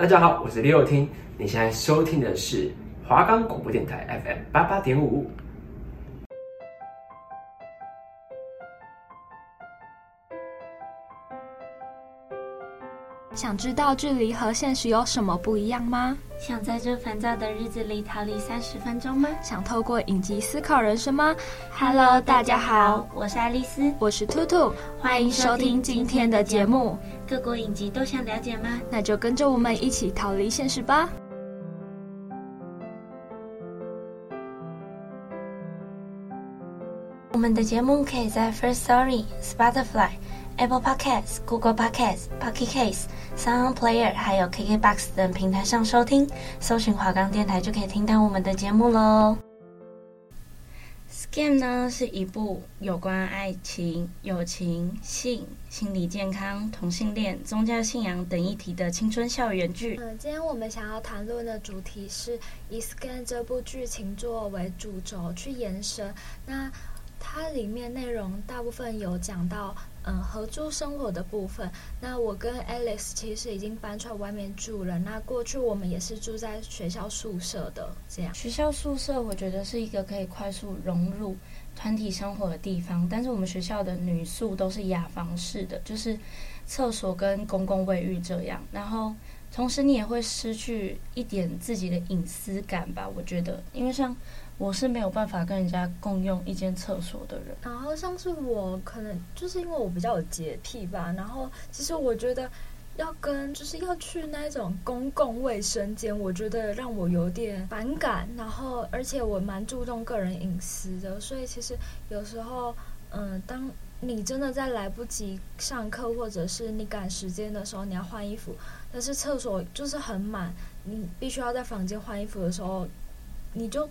大家好，我是李友听，你现在收听的是华冈广播电台 FM 八八点五。想知道距离和现实有什么不一样吗？想在这烦躁的日子里逃离三十分钟吗？想透过影集思考人生吗？Hello，大家好，我是爱丽丝，我是兔兔，欢迎收听今天的节目。各国影集都想了解吗？那就跟着我们一起逃离现实吧。我们的节目可以在 First Story、Spotify。Apple Podcasts、Google Podcasts、Pocket Casts、Sound Player，还有 KKBox 等平台上收听，搜寻华冈电台就可以听到我们的节目喽。Game》呢是一部有关爱情、友情、性、心理健康、同性恋、宗教信仰等议题的青春校园剧。嗯，今天我们想要谈论的主题是以 Scam 这部剧情作为主轴去延伸。那它里面内容大部分有讲到。嗯，合租生活的部分，那我跟 Alex 其实已经搬出来外面住了。那过去我们也是住在学校宿舍的，这样。学校宿舍我觉得是一个可以快速融入团体生活的地方，但是我们学校的女宿都是雅房式的，就是厕所跟公共卫浴这样。然后同时你也会失去一点自己的隐私感吧，我觉得，因为像。我是没有办法跟人家共用一间厕所的人。然后像是我，可能就是因为我比较有洁癖吧。然后其实我觉得要跟就是要去那种公共卫生间，我觉得让我有点反感。然后而且我蛮注重个人隐私的，所以其实有时候，嗯，当你真的在来不及上课或者是你赶时间的时候，你要换衣服，但是厕所就是很满，你必须要在房间换衣服的时候，你就。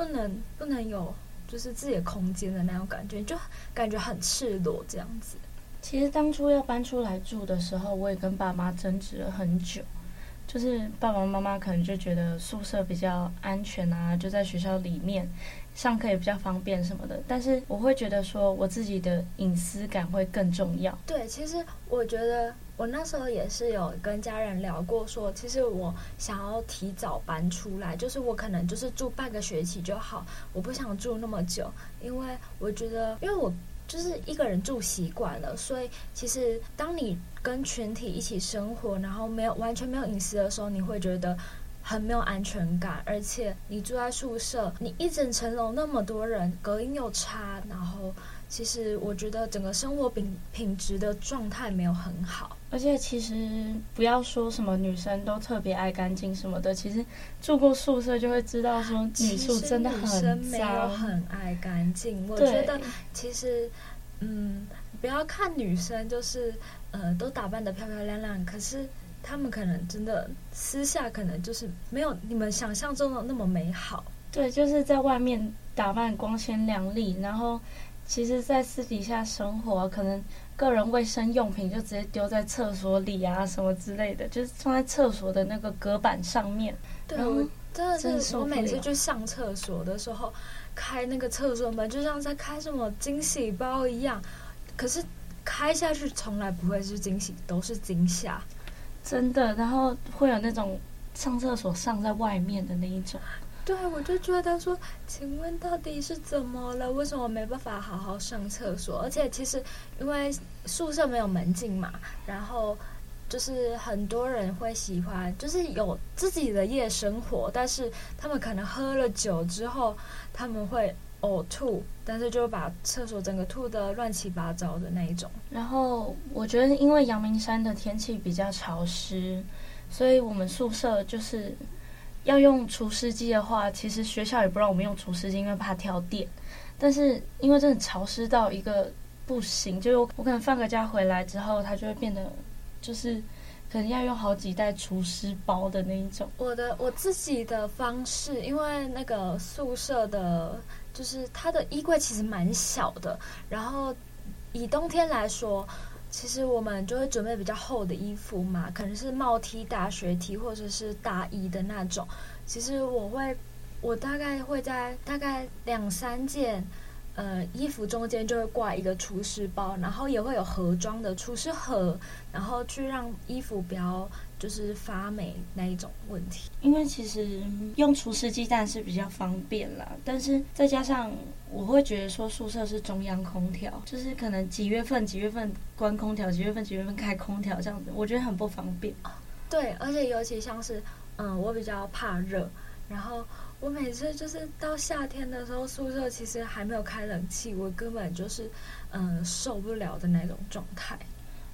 不能不能有就是自己的空间的那种感觉，就感觉很赤裸这样子。其实当初要搬出来住的时候，我也跟爸妈争执了很久。就是爸爸妈妈可能就觉得宿舍比较安全啊，就在学校里面上课也比较方便什么的。但是我会觉得说，我自己的隐私感会更重要。对，其实我觉得。我那时候也是有跟家人聊过，说其实我想要提早搬出来，就是我可能就是住半个学期就好，我不想住那么久，因为我觉得，因为我就是一个人住习惯了，所以其实当你跟群体一起生活，然后没有完全没有隐私的时候，你会觉得很没有安全感，而且你住在宿舍，你一整层楼那么多人，隔音又差，然后。其实我觉得整个生活品品质的状态没有很好，而且其实不要说什么女生都特别爱干净什么的，其实住过宿舍就会知道说女宿真的很生没有很爱干净。我觉得其实，嗯，不要看女生就是呃都打扮得漂漂亮亮，可是她们可能真的私下可能就是没有你们想象中的那么美好。对，就是在外面打扮光鲜亮丽，然后。其实，在私底下生活，可能个人卫生用品就直接丢在厕所里啊，什么之类的，就是放在厕所的那个隔板上面。对，我真的是，我每次去上厕所的时候，开那个厕所门，就像在开什么惊喜包一样。可是开下去从来不会是惊喜，都是惊吓。真的，然后会有那种上厕所上在外面的那一种。对，我就觉得说，请问到底是怎么了？为什么没办法好好上厕所？而且其实因为宿舍没有门禁嘛，然后就是很多人会喜欢，就是有自己的夜生活，但是他们可能喝了酒之后，他们会呕吐，但是就把厕所整个吐的乱七八糟的那一种。然后我觉得，因为阳明山的天气比较潮湿，所以我们宿舍就是。要用除湿机的话，其实学校也不让我们用除湿机，因为怕跳电。但是因为真的潮湿到一个不行，就我可能放个假回来之后，它就会变得就是可能要用好几袋除湿包的那一种。我的我自己的方式，因为那个宿舍的，就是它的衣柜其实蛮小的，然后以冬天来说。其实我们就会准备比较厚的衣服嘛，可能是帽 T、大学 T 或者是大衣的那种。其实我会，我大概会在大概两三件呃衣服中间就会挂一个除湿包，然后也会有盒装的除湿盒，然后去让衣服不要就是发霉那一种问题。因为其实用除湿机当然是比较方便啦，但是再加上我会觉得说宿舍是中央空调，就是可能几月份几月份关空调，几月份几月份开空调这样子，我觉得很不方便。对，而且尤其像是嗯，我比较怕热，然后。我每次就是到夏天的时候，宿舍其实还没有开冷气，我根本就是嗯、呃、受不了的那种状态。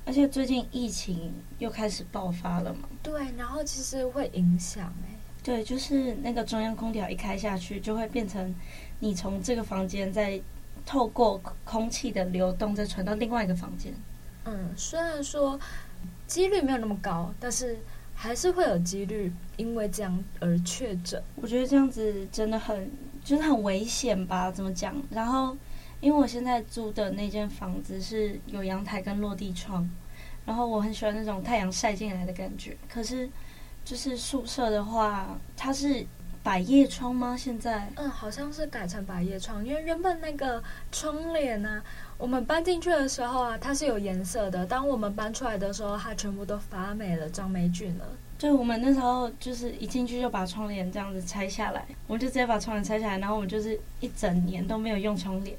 而且最近疫情又开始爆发了嘛？对，然后其实会影响哎、欸。对，就是那个中央空调一开下去，就会变成你从这个房间再透过空气的流动再传到另外一个房间。嗯，虽然说几率没有那么高，但是。还是会有几率因为这样而确诊。我觉得这样子真的很就是很危险吧？怎么讲？然后，因为我现在租的那间房子是有阳台跟落地窗，然后我很喜欢那种太阳晒进来的感觉。可是，就是宿舍的话，它是百叶窗吗？现在？嗯，好像是改成百叶窗，因为原本那个窗帘呢、啊，我们搬进去的时候啊，它是有颜色的。当我们搬出来的时候，它全部都发霉了，长霉菌了。对，我们那时候就是一进去就把窗帘这样子拆下来，我们就直接把窗帘拆下来，然后我们就是一整年都没有用窗帘，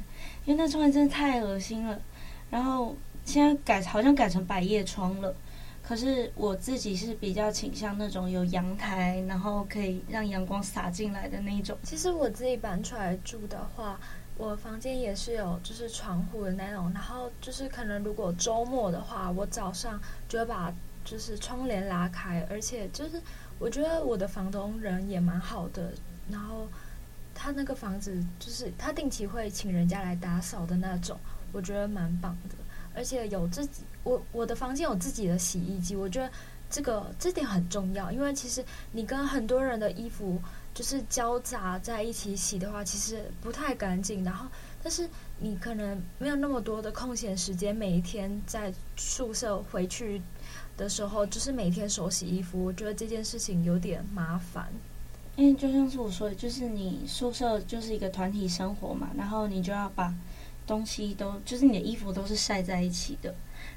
因为那窗帘真的太恶心了。然后现在改好像改成百叶窗了，可是我自己是比较倾向那种有阳台，然后可以让阳光洒进来的那一种。其实我自己搬出来住的话。我房间也是有，就是窗户的那种，然后就是可能如果周末的话，我早上就会把就是窗帘拉开，而且就是我觉得我的房东人也蛮好的，然后他那个房子就是他定期会请人家来打扫的那种，我觉得蛮棒的，而且有自己我我的房间有自己的洗衣机，我觉得这个这点很重要，因为其实你跟很多人的衣服。就是交杂在一起洗的话，其实不太干净。然后，但是你可能没有那么多的空闲时间，每一天在宿舍回去的时候，就是每天手洗衣服。我觉得这件事情有点麻烦。因为就像是我说的，就是你宿舍就是一个团体生活嘛，然后你就要把东西都，就是你的衣服都是晒在一起的，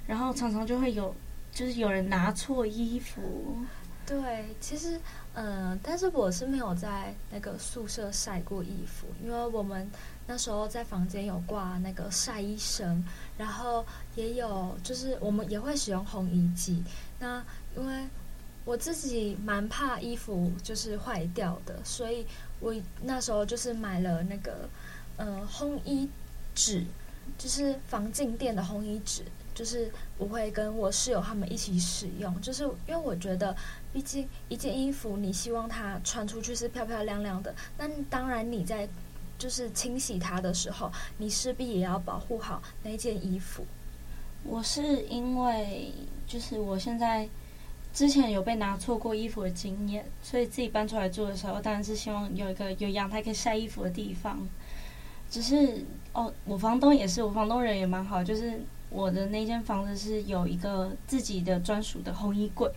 然后常常就会有，就是有人拿错衣服。对，其实。嗯，但是我是没有在那个宿舍晒过衣服，因为我们那时候在房间有挂那个晒衣绳，然后也有就是我们也会使用烘衣机。那因为我自己蛮怕衣服就是坏掉的，所以我那时候就是买了那个呃烘衣纸，就是防静电的烘衣纸。就是我会跟我室友他们一起使用，就是因为我觉得，毕竟一件衣服你希望它穿出去是漂漂亮亮的，但当然你在就是清洗它的时候，你势必也要保护好那件衣服。我是因为就是我现在之前有被拿错过衣服的经验，所以自己搬出来住的时候，当然是希望有一个有阳台可以晒衣服的地方。只是哦，我房东也是，我房东人也蛮好，就是。我的那间房子是有一个自己的专属的烘衣柜，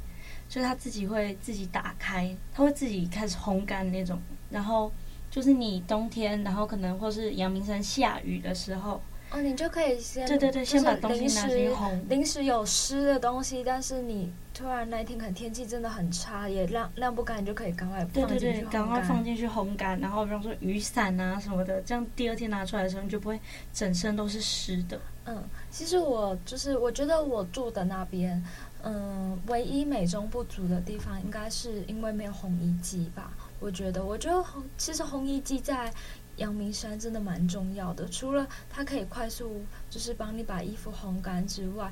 就是他自己会自己打开，他会自己开始烘干那种。然后就是你冬天，然后可能或是阳明山下雨的时候，哦，你就可以先对对对，先把东西拿去烘。临时有湿的东西，但是你突然那一天可能天气真的很差，也晾晾不干，你就可以赶快对对对，赶快放进去烘干。然后比方说雨伞啊什么的，这样第二天拿出来的时候，你就不会整身都是湿的。嗯，其实我就是我觉得我住的那边，嗯，唯一美中不足的地方，应该是因为没有烘衣机吧。我觉得，我觉得烘其实烘衣机在阳明山真的蛮重要的。除了它可以快速就是帮你把衣服烘干之外，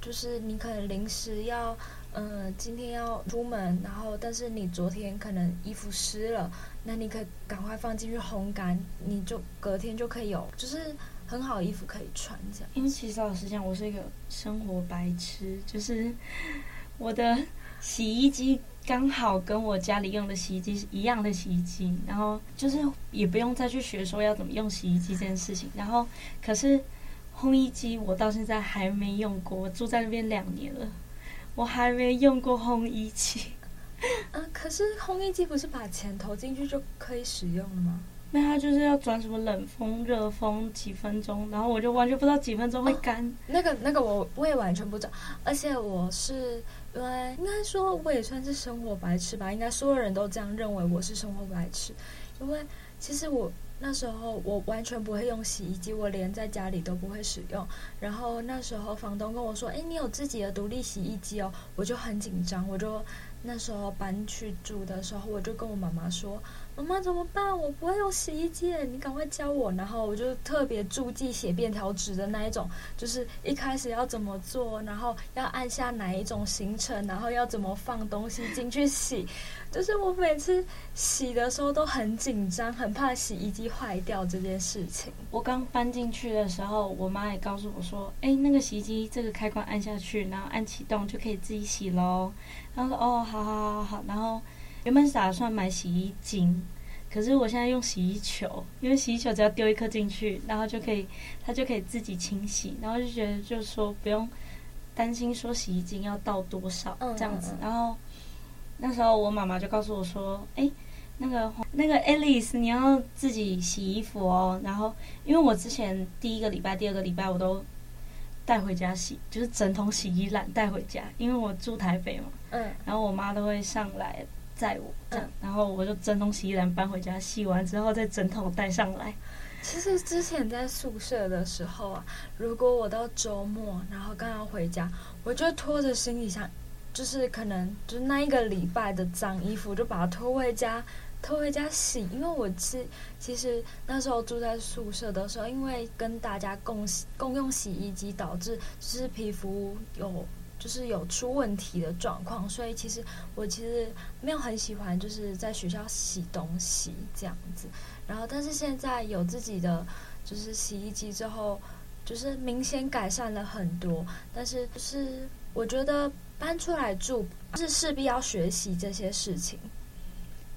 就是你可能临时要，嗯，今天要出门，然后但是你昨天可能衣服湿了，那你可赶快放进去烘干，你就隔天就可以有，就是。很好衣服可以穿，这样。因为其实老实讲，我是一个生活白痴，就是我的洗衣机刚好跟我家里用的洗衣机是一样的洗衣机，然后就是也不用再去学说要怎么用洗衣机这件事情。然后可是烘衣机我到现在还没用过，我住在那边两年了，我还没用过烘衣机。啊，可是烘衣机不是把钱投进去就可以使用了吗？那它就是要转什么冷风、热风几分钟，然后我就完全不知道几分钟会干。哦。那个那个我我也完全不知道，而且我是对应该说我也算是生活白痴吧，应该所有人都这样认为我是生活白痴，因为其实我。那时候我完全不会用洗衣机，我连在家里都不会使用。然后那时候房东跟我说：“哎，你有自己的独立洗衣机哦。”我就很紧张，我就那时候搬去住的时候，我就跟我妈妈说。妈妈怎么办？我不会用洗衣机，你赶快教我。然后我就特别注记写便条纸的那一种，就是一开始要怎么做，然后要按下哪一种行程，然后要怎么放东西进去洗。就是我每次洗的时候都很紧张，很怕洗衣机坏掉这件事情。我刚搬进去的时候，我妈也告诉我说：“哎，那个洗衣机这个开关按下去，然后按启动就可以自己洗喽。”然后说：“哦，好好好好。”然后。原本是打算买洗衣精，可是我现在用洗衣球，因为洗衣球只要丢一颗进去，然后就可以，它就可以自己清洗，然后就觉得就是说不用担心说洗衣精要倒多少这样子。然后那时候我妈妈就告诉我说：“哎，那个那个 Alice，你要自己洗衣服哦。”然后因为我之前第一个礼拜、第二个礼拜我都带回家洗，就是整桶洗衣篮带回家，因为我住台北嘛。嗯。然后我妈都会上来。载我这样，然后我就整桶洗衣篮搬回家，洗完之后再整桶带上来。其实之前在宿舍的时候啊，如果我到周末，然后刚要回家，我就拖着行李箱，就是可能就是那一个礼拜的脏衣服，就把它拖回家，拖回家洗。因为我是其实那时候住在宿舍的时候，因为跟大家共洗共用洗衣机，导致就是皮肤有。就是有出问题的状况，所以其实我其实没有很喜欢就是在学校洗东西这样子。然后，但是现在有自己的就是洗衣机之后，就是明显改善了很多。但是，就是我觉得搬出来住是势必要学习这些事情，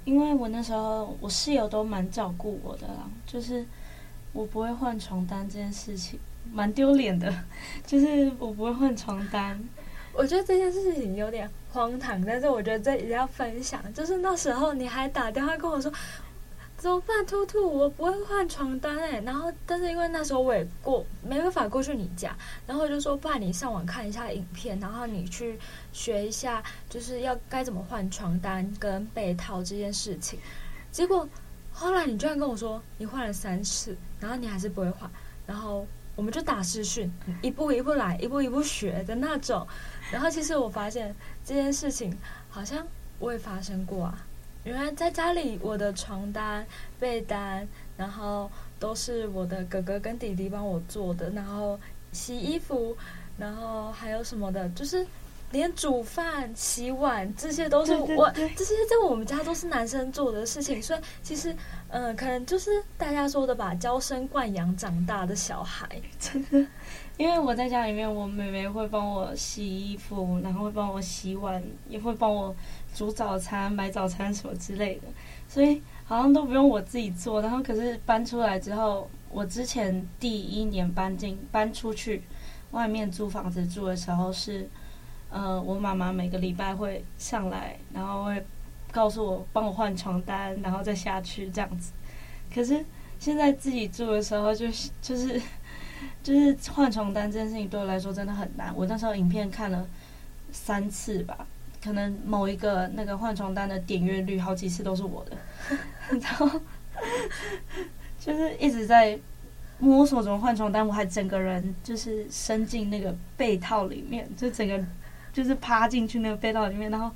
因为我那时候我室友都蛮照顾我的啦，就是我不会换床单这件事情蛮丢脸的，就是我不会换床单。我觉得这件事情有点荒唐，但是我觉得这一定要分享。就是那时候你还打电话跟我说怎么办，兔兔，我不会换床单哎。然后，但是因为那时候我也过没办法过去你家，然后我就说，不然你上网看一下影片，然后你去学一下，就是要该怎么换床单跟被套这件事情。结果后来你居然跟我说你换了三次，然后你还是不会换，然后我们就打视讯，一步一步来，一步一步学的那种。然后其实我发现这件事情好像我也发生过啊！原来在家里，我的床单、被单，然后都是我的哥哥跟弟弟帮我做的。然后洗衣服，然后还有什么的，就是连煮饭、洗碗，这些都是我，这些在我们家都是男生做的事情。所以其实，嗯、呃，可能就是大家说的吧，娇生惯养长大的小孩，真的。因为我在家里面，我妹妹会帮我洗衣服，然后会帮我洗碗，也会帮我煮早餐、买早餐什么之类的，所以好像都不用我自己做。然后可是搬出来之后，我之前第一年搬进搬出去外面租房子住的时候是，呃，我妈妈每个礼拜会上来，然后会告诉我帮我换床单，然后再下去这样子。可是现在自己住的时候，就是就是。就是换床单这件事情对我来说真的很难。我那时候影片看了三次吧，可能某一个那个换床单的点阅率好几次都是我的，然后 就是一直在摸索怎么换床单。我还整个人就是伸进那个被套里面，就整个就是趴进去那个被套里面，然后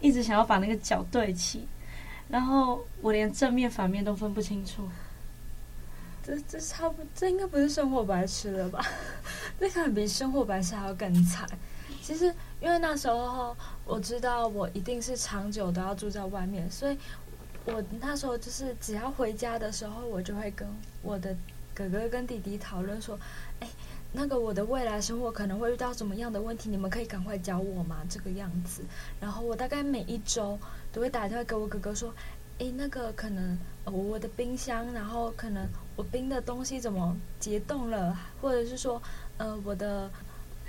一直想要把那个脚对齐，然后我连正面反面都分不清楚。这这差不，这应该不是生活白痴了吧？那可能比生活白痴还要更惨。其实，因为那时候我知道我一定是长久都要住在外面，所以我那时候就是只要回家的时候，我就会跟我的哥哥跟弟弟讨论说：“，那个我的未来生活可能会遇到什么样的问题？你们可以赶快教我吗？”这个样子。然后我大概每一周都会打电话给我哥哥说：“哎，那个可能我的冰箱，然后可能。”我冰的东西怎么结冻了，或者是说，呃，我的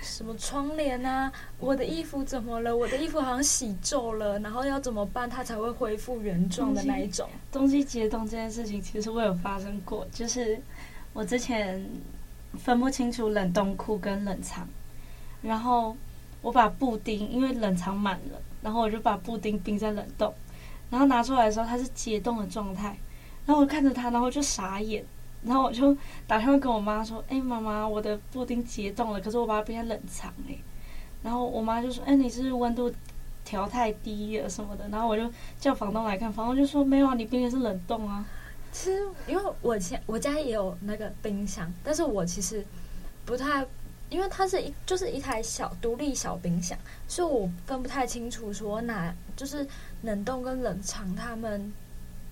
什么窗帘啊，我的衣服怎么了？我的衣服好像洗皱了，然后要怎么办，它才会恢复原状的那一种？东西解冻这件事情，其实我有发生过，就是我之前分不清楚冷冻库跟冷藏，然后我把布丁因为冷藏满了，然后我就把布丁冰在冷冻，然后拿出来的时候它是解冻的状态，然后我看着它，然后就傻眼。然后我就打电话跟我妈说：“哎，妈妈，我的布丁解冻了，可是我把它冰在冷藏哎。”然后我妈就说：“哎，你是温度调太低了什么的。”然后我就叫房东来看，房东就说：“没有啊，你冰的是冷冻啊。”其实因为我家我家也有那个冰箱，但是我其实不太，因为它是一就是一台小独立小冰箱，所以我分不太清楚说哪就是冷冻跟冷藏它们。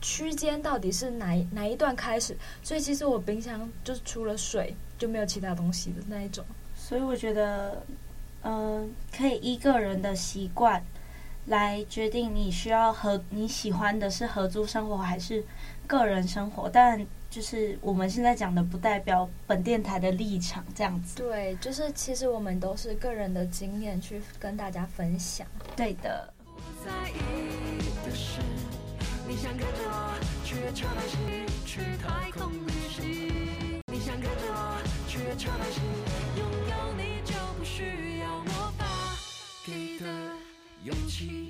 区间到底是哪哪一段开始？所以其实我冰箱就是除了水就没有其他东西的那一种。所以我觉得，嗯、可以依个人的习惯来决定你需要合你喜欢的是合租生活还是个人生活。但就是我们现在讲的不代表本电台的立场，这样子。对，就是其实我们都是个人的经验去跟大家分享。对的。你想勇气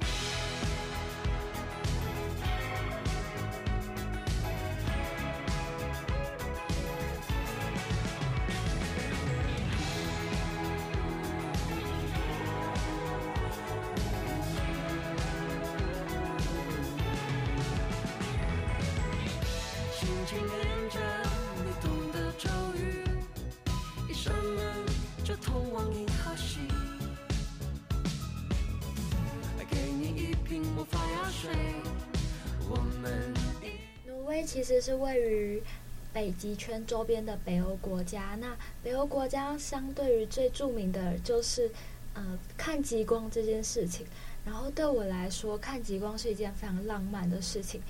心情连着你动的咒语，一扇门就通往银河系。行，去太空旅行。你想跟着我去月球旅行，拥有你就不需要魔法给的勇气。挪威其实是位于北极圈周边的北欧国家。那北欧国家相对于最著名的就是，呃，看极光这件事情。然后对我来说，看极光是一件非常浪漫的事情。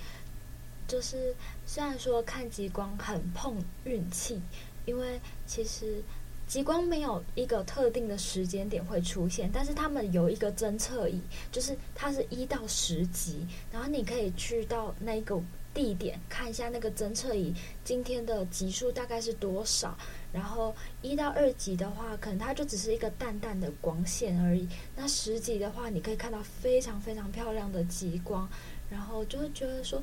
就是虽然说看极光很碰运气，因为其实。极光没有一个特定的时间点会出现，但是他们有一个侦测仪，就是它是一到十级，然后你可以去到那个地点看一下那个侦测仪今天的级数大概是多少，然后一到二级的话，可能它就只是一个淡淡的光线而已，那十级的话，你可以看到非常非常漂亮的极光，然后就会觉得说。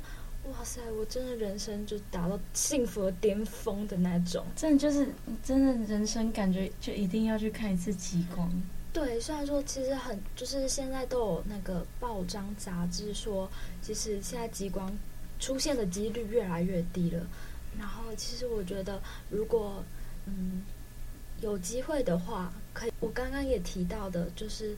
哇塞！我真的人生就达到幸福的巅峰的那种，真的就是真的人生感觉就一定要去看一次极光。对，虽然说其实很就是现在都有那个报章杂志说，其实现在极光出现的几率越来越低了。然后其实我觉得，如果嗯有机会的话，可以。我刚刚也提到的，就是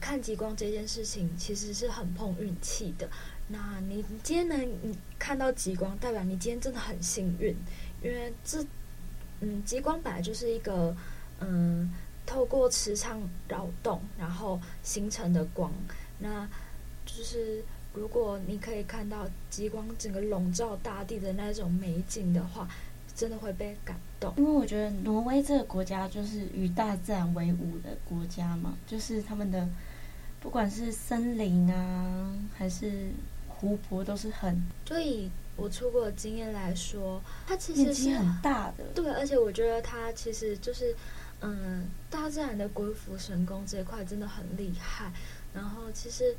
看极光这件事情，其实是很碰运气的。那你今天能你看到极光，代表你今天真的很幸运，因为这，嗯，极光本来就是一个，嗯，透过磁场扰动然后形成的光，那就是如果你可以看到极光整个笼罩大地的那种美景的话，真的会被感动。因为我觉得挪威这个国家就是与大自然为伍的国家嘛，就是他们的不管是森林啊，还是湖泊都是很，就以我出国的经验来说，它其实是很大的。对，而且我觉得它其实就是，嗯，大自然的鬼斧神工这一块真的很厉害。然后，其实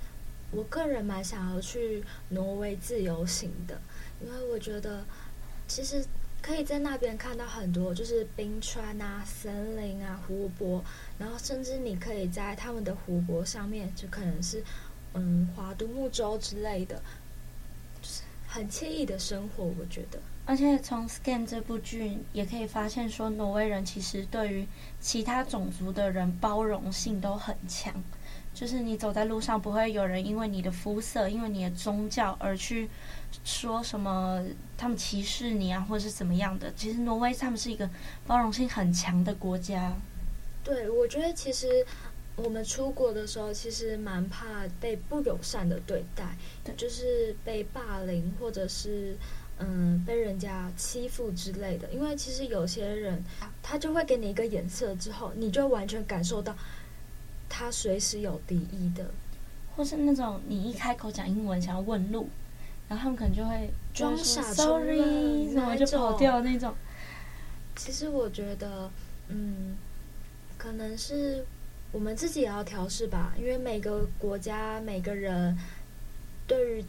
我个人蛮想要去挪威自由行的，因为我觉得其实可以在那边看到很多，就是冰川啊、森林啊、湖泊，然后甚至你可以在他们的湖泊上面，就可能是。嗯，划独木舟之类的，就是很惬意的生活，我觉得。而且从《Scam》这部剧也可以发现，说挪威人其实对于其他种族的人包容性都很强。就是你走在路上，不会有人因为你的肤色、因为你的宗教而去说什么他们歧视你啊，或者是怎么样的。其实挪威他们是一个包容性很强的国家。对，我觉得其实。我们出国的时候，其实蛮怕被不友善的对待，对，就是被霸凌，或者是嗯被人家欺负之类的。因为其实有些人他就会给你一个眼色之后，你就完全感受到他随时有敌意的，或是那种你一开口讲英文想要问路，然后他们可能就会装傻，sorry，然后就跑掉那种。其实我觉得，嗯，可能是我们自己也要调试吧，因为每个国家每个人对于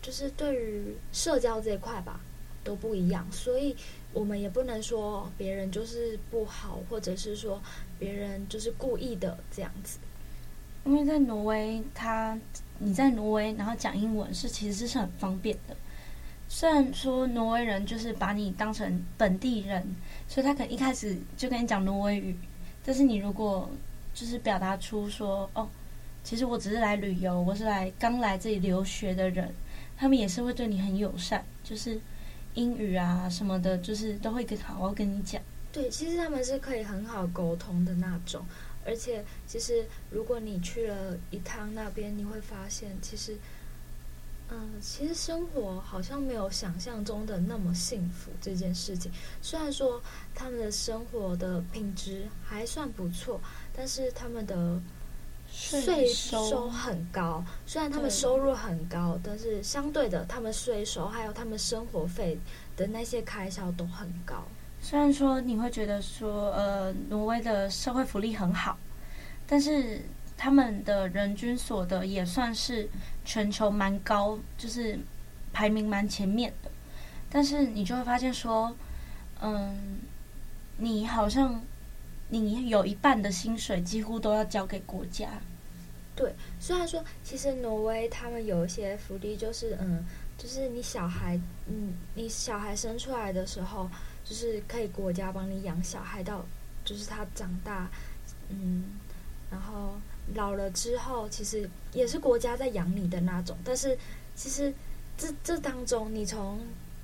就是对于社交这一块吧都不一样，所以我们也不能说别人就是不好，或者是说别人就是故意的这样子。因为在挪威，他你在挪威然后讲英文是其实是很方便的。虽然说挪威人就是把你当成本地人，所以他可能一开始就跟你讲挪威语，但是你如果就是表达出说哦，其实我只是来旅游，我是来刚来这里留学的人，他们也是会对你很友善，就是英语啊什么的，就是都会跟好好跟你讲。对，其实他们是可以很好沟通的那种，而且其实如果你去了一趟那边，你会发现其实。嗯，其实生活好像没有想象中的那么幸福。这件事情，虽然说他们的生活的品质还算不错，但是他们的税收很高。虽然他们收入很高，但是相对的，他们税收还有他们生活费的那些开销都很高。虽然说你会觉得说，呃，挪威的社会福利很好，但是。他们的人均所得也算是全球蛮高，就是排名蛮前面的。但是你就会发现说，嗯，你好像你有一半的薪水几乎都要交给国家。对，虽然说其实挪威他们有一些福利，就是嗯，就是你小孩，嗯，你小孩生出来的时候，就是可以国家帮你养小孩到，就是他长大，嗯，然后。老了之后，其实也是国家在养你的那种。但是，其实这这当中，你从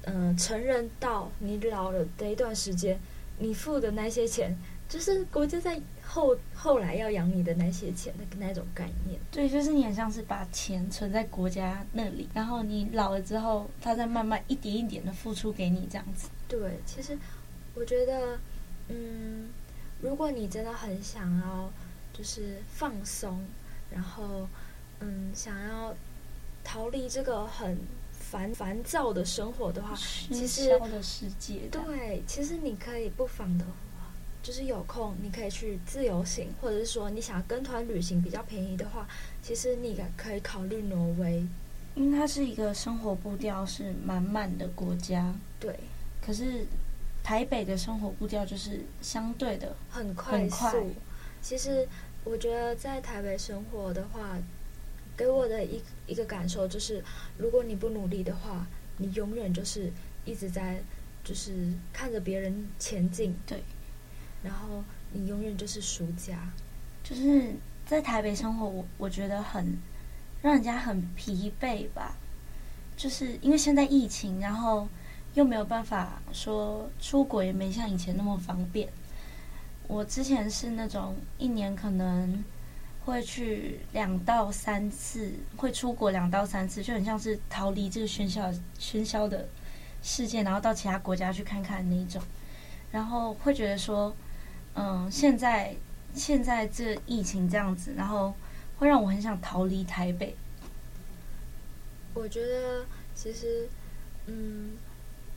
嗯、成人到你老了的一段时间，你付的那些钱，就是国家在后后来要养你的那些钱的那种概念。对，就是你很像是把钱存在国家那里，然后你老了之后，他再慢慢一点一点的付出给你这样子。对，其实我觉得，嗯，如果你真的很想要。就是放松，然后嗯，想要逃离这个很烦烦躁的生活的话，其实的世界对，其实你可以不妨的，就是有空你可以去自由行，或者是说你想要跟团旅行比较便宜的话，其实你可以考虑挪威，因为它是一个生活步调是满满的国家。对，可是台北的生活步调就是相对的很快速，其实。我觉得在台北生活的话，给我的一一个感受就是，如果你不努力的话，你永远就是一直在，就是看着别人前进，对，然后你永远就是输家。就是在台北生活，我我觉得很让人家很疲惫吧，就是因为现在疫情，然后又没有办法说出国，也没像以前那么方便。我之前是那种一年可能会去两到三次，会出国两到三次，就很像是逃离这个喧嚣喧嚣的世界，然后到其他国家去看看那一种。然后会觉得说，嗯，现在现在这疫情这样子，然后会让我很想逃离台北。我觉得其实，嗯，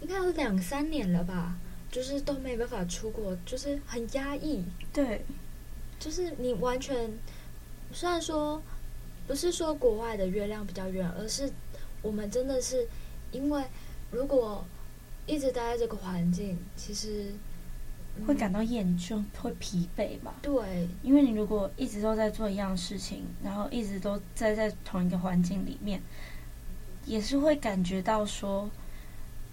应该有两三年了吧。就是都没办法出国，就是很压抑。对，就是你完全，虽然说不是说国外的月亮比较圆，而是我们真的是因为如果一直待在这个环境，其实、嗯、会感到厌倦，会疲惫吧？对，因为你如果一直都在做一样事情，然后一直都在在同一个环境里面，也是会感觉到说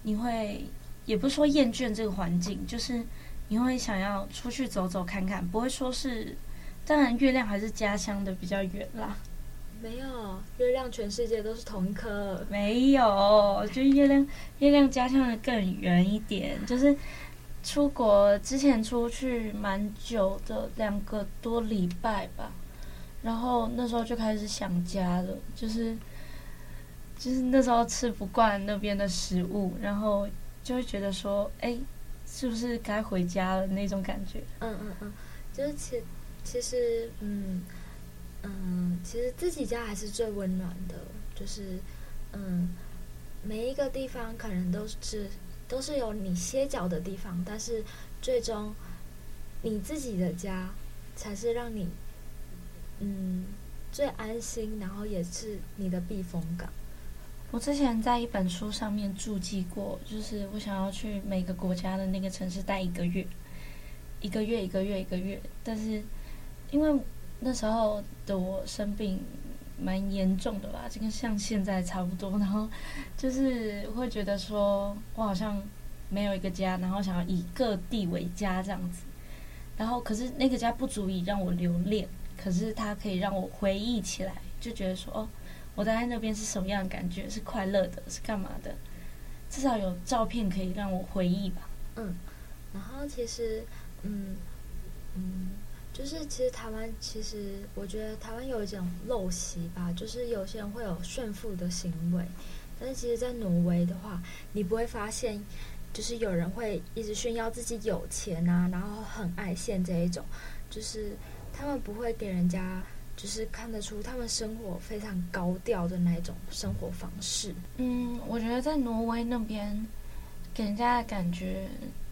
你会。也不是说厌倦这个环境，就是你会想要出去走走看看，不会说是。当然，月亮还是家乡的比较远啦。没有，月亮全世界都是同一颗。没有，就月亮，月亮家乡的更远一点。就是出国之前出去蛮久的，两个多礼拜吧。然后那时候就开始想家了，就是就是那时候吃不惯那边的食物，然后就会觉得说，哎，是不是该回家了那种感觉？嗯嗯嗯，就是其其实，嗯嗯，其实自己家还是最温暖的，就是嗯，每一个地方可能都是都是有你歇脚的地方，但是最终你自己的家才是让你嗯最安心，然后也是你的避风港。我之前在一本书上面注记过，就是我想要去每个国家的那个城市待一个月，一个月，一个月，一个月。但是因为那时候的我生病蛮严重的吧，就跟像现在差不多。然后就是会觉得说我好像没有一个家，然后想要以各地为家这样子。然后可是那个家不足以让我留恋，可是它可以让我回忆起来，就觉得说哦。我待在那边是什么样的感觉？是快乐的，是干嘛的？至少有照片可以让我回忆吧。嗯，然后其实，嗯嗯，就是其实台湾，其实我觉得台湾有一种陋习吧，就是有些人会有炫富的行为，但是其实，在挪威的话，你不会发现，就是有人会一直炫耀自己有钱啊，然后很爱现这一种，就是他们不会给人家。就是看得出他们生活非常高调的那种生活方式。嗯，我觉得在挪威那边给人家的感觉，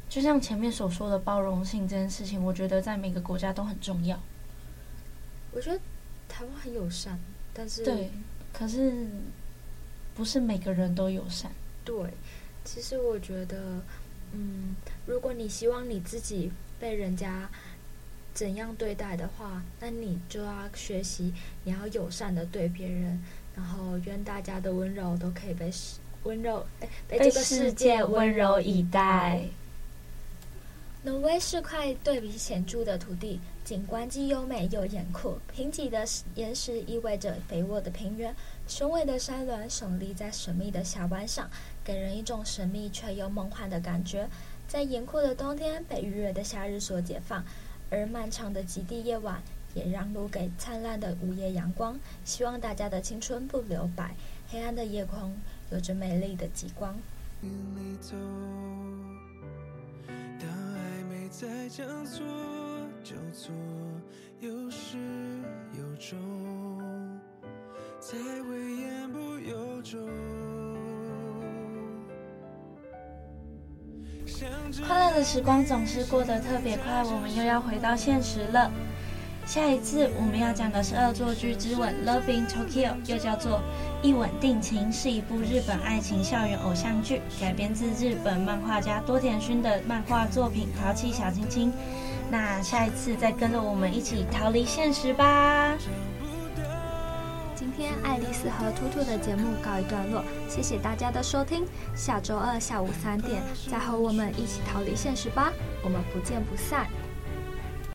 就像前面所说的包容性这件事情，我觉得在每个国家都很重要。我觉得台湾很友善，但是对，可是不是每个人都友善。对，其实我觉得，嗯，如果你希望你自己被人家。怎样对待的话，那你就要学习，你要友善的对别人，然后愿大家的温柔都可以被温柔被这个世界温柔以待。挪威是块对比显著的土地，景观既优美又严酷，贫瘠的岩石意味着肥沃的平原，雄伟的山峦耸立在神秘的峡湾上，给人一种神秘却又梦幻的感觉。在严酷的冬天被愉悦的夏日所解放。而漫长的极地夜晚也让路给灿烂的午夜阳光。希望大家的青春不留白，黑暗的夜空有着美丽的极光。再将错就错有始有终才会言不由衷。快乐的时光总是过得特别快我们又要回到现实了。下一次我们要讲的是《恶作剧之吻》（Love in Tokyo），又叫做《一吻定情》，是一部日本爱情校园偶像剧，改编自日本漫画家多田薰的漫画作品《淘气小亲亲》。那下一次再跟着我们一起逃离现实吧。今天爱丽丝和兔兔的节目告一段落，谢谢大家的收听。下周二下午三点再和我们一起逃离现实吧，我们不见不散。